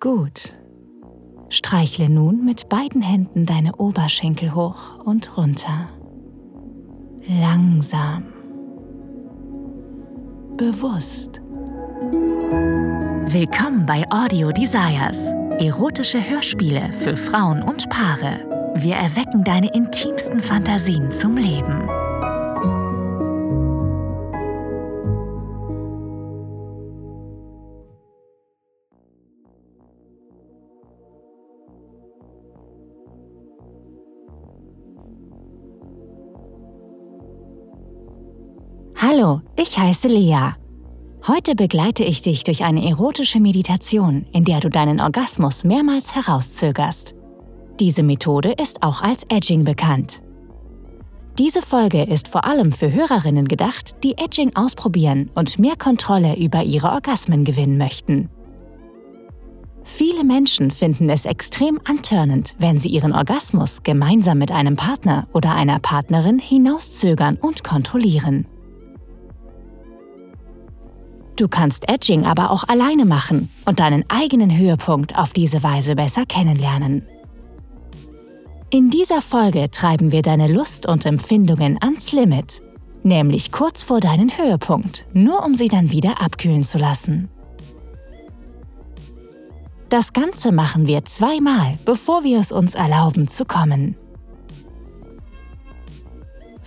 Gut. Streichle nun mit beiden Händen deine Oberschenkel hoch und runter. Langsam. Bewusst. Willkommen bei Audio Desires. Erotische Hörspiele für Frauen und Paare. Wir erwecken deine intimsten Fantasien zum Leben. Hallo, ich heiße Lea. Heute begleite ich dich durch eine erotische Meditation, in der du deinen Orgasmus mehrmals herauszögerst. Diese Methode ist auch als Edging bekannt. Diese Folge ist vor allem für Hörerinnen gedacht, die Edging ausprobieren und mehr Kontrolle über ihre Orgasmen gewinnen möchten. Viele Menschen finden es extrem antörnend, wenn sie ihren Orgasmus gemeinsam mit einem Partner oder einer Partnerin hinauszögern und kontrollieren. Du kannst Edging aber auch alleine machen und deinen eigenen Höhepunkt auf diese Weise besser kennenlernen. In dieser Folge treiben wir deine Lust und Empfindungen ans Limit, nämlich kurz vor deinen Höhepunkt, nur um sie dann wieder abkühlen zu lassen. Das Ganze machen wir zweimal, bevor wir es uns erlauben zu kommen.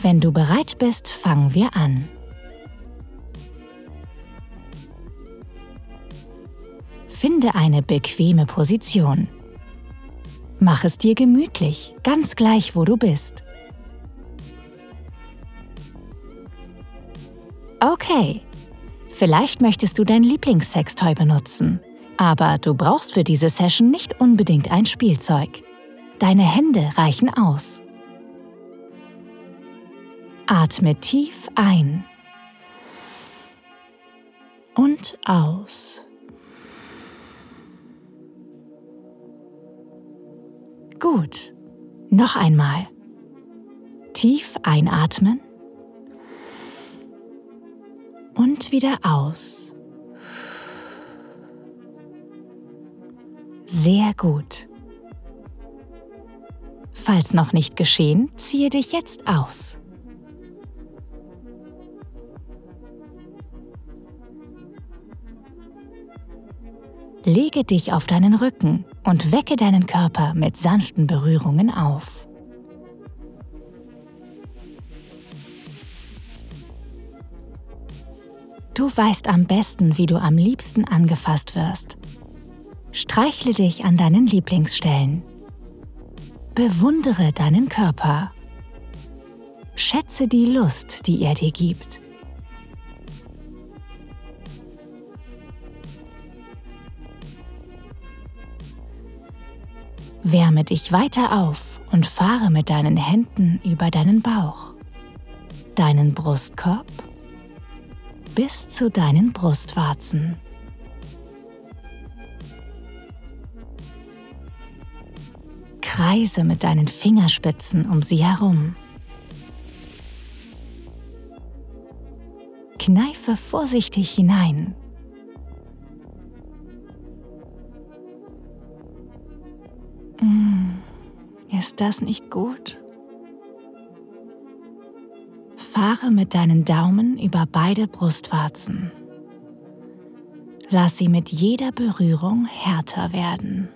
Wenn du bereit bist, fangen wir an. Finde eine bequeme Position. Mach es dir gemütlich, ganz gleich, wo du bist. Okay, vielleicht möchtest du dein Lieblingssextoy benutzen, aber du brauchst für diese Session nicht unbedingt ein Spielzeug. Deine Hände reichen aus. Atme tief ein und aus. Gut. Noch einmal. Tief einatmen und wieder aus. Sehr gut. Falls noch nicht geschehen, ziehe dich jetzt aus. Lege dich auf deinen Rücken und wecke deinen Körper mit sanften Berührungen auf. Du weißt am besten, wie du am liebsten angefasst wirst. Streichle dich an deinen Lieblingsstellen. Bewundere deinen Körper. Schätze die Lust, die er dir gibt. Wärme dich weiter auf und fahre mit deinen Händen über deinen Bauch, deinen Brustkorb bis zu deinen Brustwarzen. Kreise mit deinen Fingerspitzen um sie herum. Kneife vorsichtig hinein Das nicht gut? Fahre mit deinen Daumen über beide Brustwarzen. Lass sie mit jeder Berührung härter werden.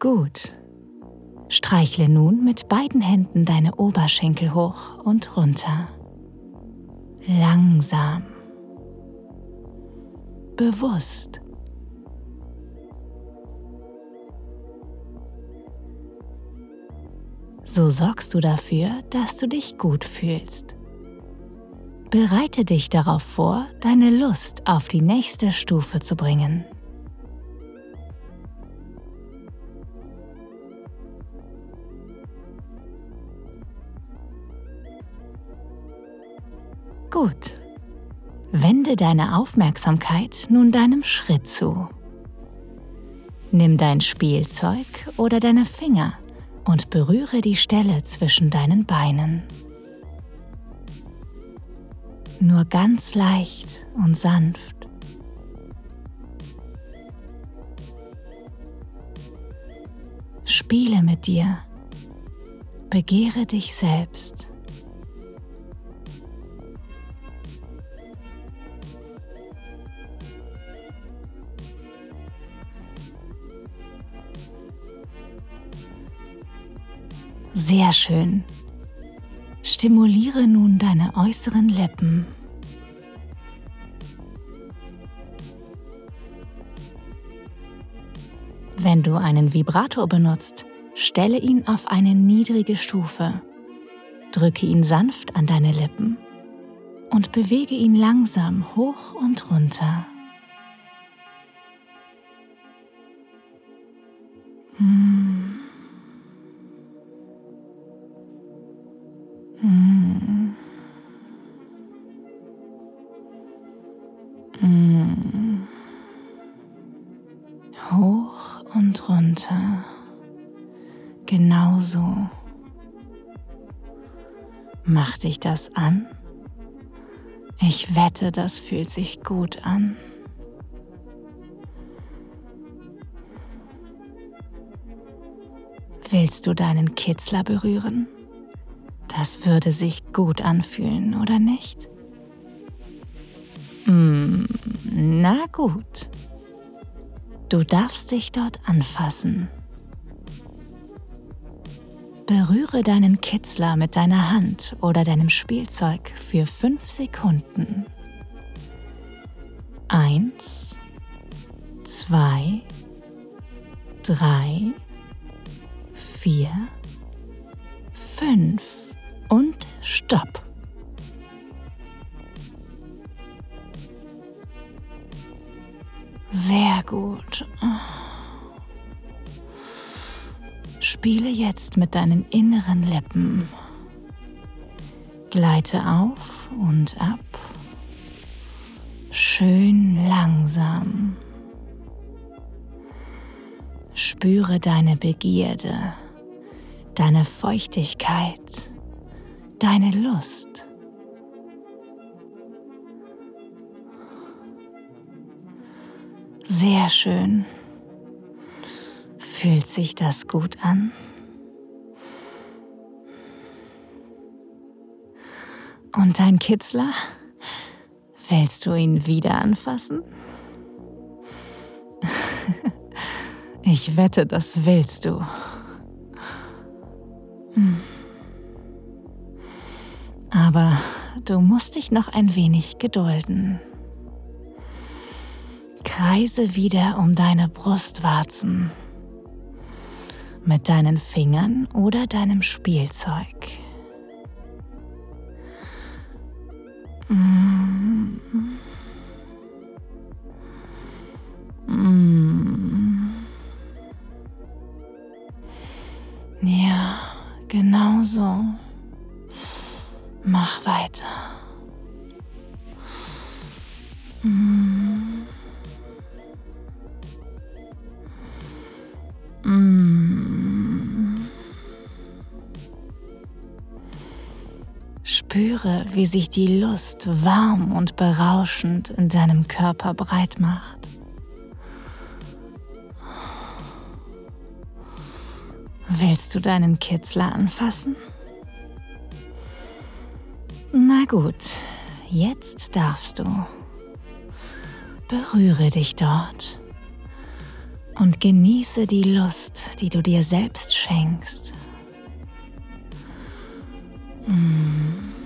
Gut. Streichle nun mit beiden Händen deine Oberschenkel hoch und runter. Langsam bewusst. So sorgst du dafür, dass du dich gut fühlst. Bereite dich darauf vor, deine Lust auf die nächste Stufe zu bringen. Gut. Wende deine Aufmerksamkeit nun deinem Schritt zu. Nimm dein Spielzeug oder deine Finger und berühre die Stelle zwischen deinen Beinen. nur ganz leicht und sanft. Spiele mit dir, begehre dich selbst. Sehr schön. Stimuliere nun deine äußeren Lippen. Wenn du einen Vibrator benutzt, stelle ihn auf eine niedrige Stufe. Drücke ihn sanft an deine Lippen und bewege ihn langsam hoch und runter. Hoch und runter. Genauso. Mach dich das an? Ich wette, das fühlt sich gut an. Willst du deinen Kitzler berühren? Das würde sich gut anfühlen, oder nicht? Mm, na gut. Du darfst dich dort anfassen. Berühre deinen Kitzler mit deiner Hand oder deinem Spielzeug für fünf Sekunden. Eins, zwei, drei, vier, fünf und Stopp. Sehr gut. Spiele jetzt mit deinen inneren Lippen. Gleite auf und ab. Schön langsam. Spüre deine Begierde, deine Feuchtigkeit, deine Lust. Sehr schön. Fühlt sich das gut an? Und dein Kitzler? Willst du ihn wieder anfassen? Ich wette, das willst du. Hm. Aber du musst dich noch ein wenig gedulden. Kreise wieder um deine Brustwarzen mit deinen Fingern oder deinem Spielzeug. Mm. Mm. Ja, genau so. Mach weiter. Mm. Spüre, wie sich die Lust warm und berauschend in deinem Körper breit macht. Willst du deinen Kitzler anfassen? Na gut, jetzt darfst du. Berühre dich dort und genieße die Lust, die du dir selbst schenkst. Mm.